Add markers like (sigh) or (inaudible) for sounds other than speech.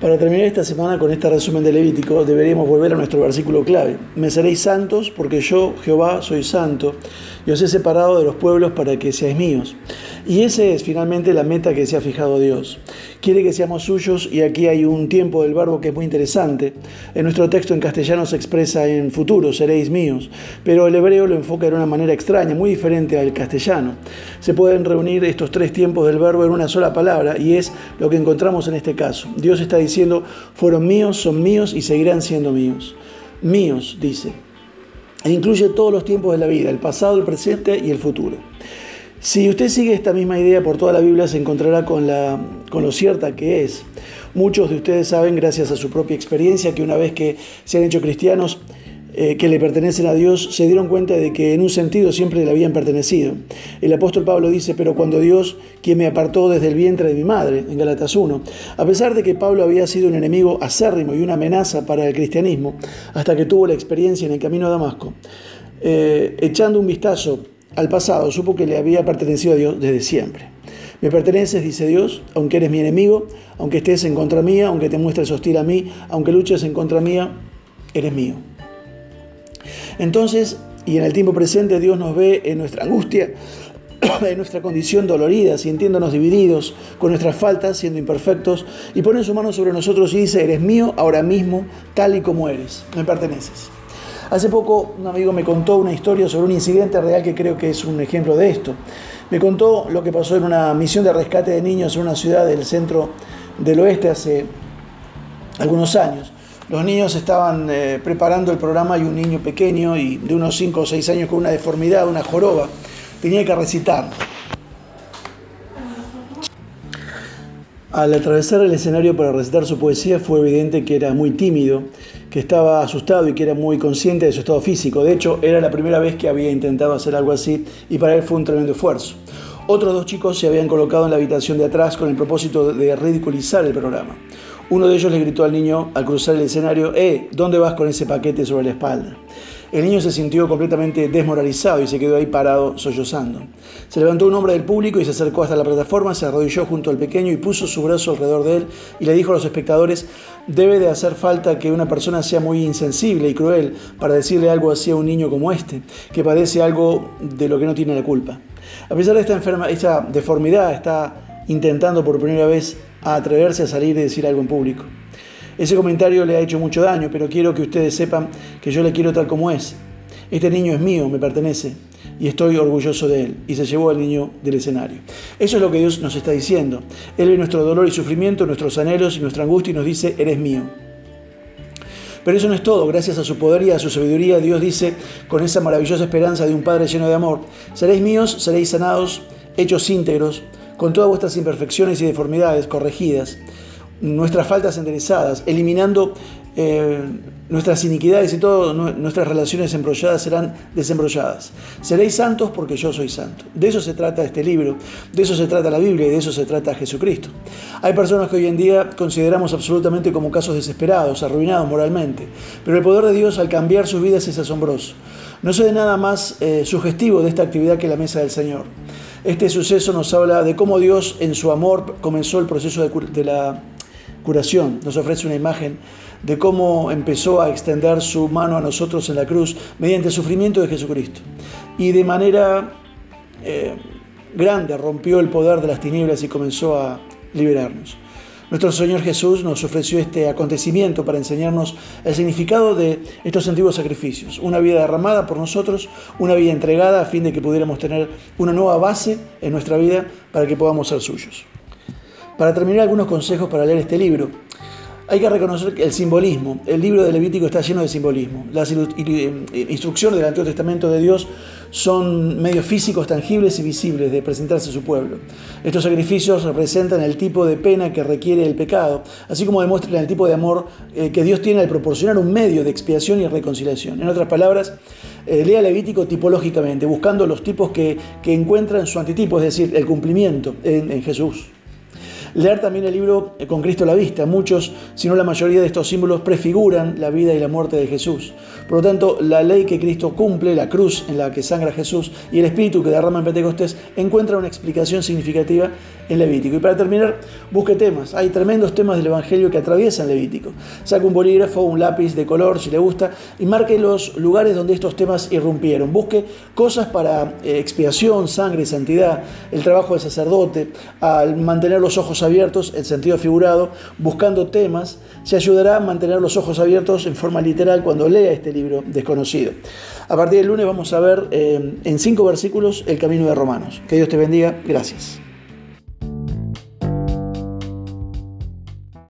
Para terminar esta semana con este resumen de Levítico, deberíamos volver a nuestro versículo clave. Me seréis santos porque yo, Jehová, soy santo y os he separado de los pueblos para que seáis míos. Y esa es finalmente la meta que se ha fijado Dios. Quiere que seamos suyos y aquí hay un tiempo del verbo que es muy interesante. En nuestro texto en castellano se expresa en futuro, seréis míos, pero el hebreo lo enfoca de una manera extraña, muy diferente al castellano. Se pueden reunir estos tres tiempos del verbo en una sola palabra y es lo que encontramos en este caso. Dios está diciendo, fueron míos, son míos y seguirán siendo míos. Míos, dice. E incluye todos los tiempos de la vida, el pasado, el presente y el futuro. Si usted sigue esta misma idea por toda la Biblia, se encontrará con, la, con lo cierta que es. Muchos de ustedes saben, gracias a su propia experiencia, que una vez que se han hecho cristianos, eh, que le pertenecen a Dios, se dieron cuenta de que en un sentido siempre le habían pertenecido. El apóstol Pablo dice, pero cuando Dios, quien me apartó desde el vientre de mi madre, en Galatas 1, a pesar de que Pablo había sido un enemigo acérrimo y una amenaza para el cristianismo, hasta que tuvo la experiencia en el camino a Damasco, eh, echando un vistazo al pasado, supo que le había pertenecido a Dios desde siempre. Me perteneces, dice Dios, aunque eres mi enemigo, aunque estés en contra mía, aunque te muestres hostil a mí, aunque luches en contra mía, eres mío. Entonces, y en el tiempo presente, Dios nos ve en nuestra angustia, (coughs) en nuestra condición dolorida, sintiéndonos divididos, con nuestras faltas, siendo imperfectos, y pone su mano sobre nosotros y dice, eres mío ahora mismo, tal y como eres, me perteneces. Hace poco un amigo me contó una historia sobre un incidente real que creo que es un ejemplo de esto. Me contó lo que pasó en una misión de rescate de niños en una ciudad del centro del oeste hace algunos años. Los niños estaban eh, preparando el programa y un niño pequeño y de unos 5 o 6 años con una deformidad, una joroba, tenía que recitar. Al atravesar el escenario para recitar su poesía fue evidente que era muy tímido, que estaba asustado y que era muy consciente de su estado físico. De hecho, era la primera vez que había intentado hacer algo así y para él fue un tremendo esfuerzo. Otros dos chicos se habían colocado en la habitación de atrás con el propósito de ridiculizar el programa. Uno de ellos le gritó al niño al cruzar el escenario, ¡Eh! ¿Dónde vas con ese paquete sobre la espalda? El niño se sintió completamente desmoralizado y se quedó ahí parado, sollozando. Se levantó un hombre del público y se acercó hasta la plataforma, se arrodilló junto al pequeño y puso su brazo alrededor de él y le dijo a los espectadores, debe de hacer falta que una persona sea muy insensible y cruel para decirle algo así a un niño como este, que padece algo de lo que no tiene la culpa. A pesar de esta, enferma, esta deformidad, está intentando por primera vez atreverse a salir y decir algo en público. Ese comentario le ha hecho mucho daño, pero quiero que ustedes sepan que yo le quiero tal como es. Este niño es mío, me pertenece, y estoy orgulloso de él. Y se llevó al niño del escenario. Eso es lo que Dios nos está diciendo. Él ve nuestro dolor y sufrimiento, nuestros anhelos y nuestra angustia y nos dice, eres mío. Pero eso no es todo, gracias a su poder y a su sabiduría, Dios dice, con esa maravillosa esperanza de un Padre lleno de amor, seréis míos, seréis sanados, hechos íntegros, con todas vuestras imperfecciones y deformidades corregidas nuestras faltas enderezadas, eliminando eh, nuestras iniquidades y todas nuestras relaciones embrolladas serán desembrolladas. Seréis santos porque yo soy santo. De eso se trata este libro, de eso se trata la Biblia y de eso se trata Jesucristo. Hay personas que hoy en día consideramos absolutamente como casos desesperados, arruinados moralmente, pero el poder de Dios al cambiar sus vidas es asombroso. No soy nada más eh, sugestivo de esta actividad que la mesa del Señor. Este suceso nos habla de cómo Dios en su amor comenzó el proceso de la curación. Nos ofrece una imagen de cómo empezó a extender su mano a nosotros en la cruz mediante el sufrimiento de Jesucristo. Y de manera eh, grande rompió el poder de las tinieblas y comenzó a liberarnos. Nuestro Señor Jesús nos ofreció este acontecimiento para enseñarnos el significado de estos antiguos sacrificios. Una vida derramada por nosotros, una vida entregada a fin de que pudiéramos tener una nueva base en nuestra vida para que podamos ser suyos. Para terminar, algunos consejos para leer este libro. Hay que reconocer el simbolismo. El libro de Levítico está lleno de simbolismo. Las eh, instrucciones del Antiguo Testamento de Dios son medios físicos, tangibles y visibles de presentarse a su pueblo. Estos sacrificios representan el tipo de pena que requiere el pecado, así como demuestran el tipo de amor eh, que Dios tiene al proporcionar un medio de expiación y reconciliación. En otras palabras, eh, lea Levítico tipológicamente, buscando los tipos que, que encuentran su antitipo, es decir, el cumplimiento en Jesús. Leer también el libro eh, Con Cristo a la vista. Muchos, si no la mayoría de estos símbolos, prefiguran la vida y la muerte de Jesús. Por lo tanto, la ley que Cristo cumple, la cruz en la que sangra Jesús y el espíritu que derrama en Pentecostés, encuentra una explicación significativa en Levítico. Y para terminar, busque temas. Hay tremendos temas del Evangelio que atraviesan Levítico. Saque un bolígrafo, un lápiz de color, si le gusta, y marque los lugares donde estos temas irrumpieron. Busque cosas para eh, expiación, sangre, santidad, el trabajo del sacerdote, al mantener los ojos abiertos, el sentido figurado, buscando temas, se ayudará a mantener los ojos abiertos en forma literal cuando lea este libro desconocido. A partir del lunes vamos a ver eh, en cinco versículos el camino de Romanos. Que Dios te bendiga. Gracias.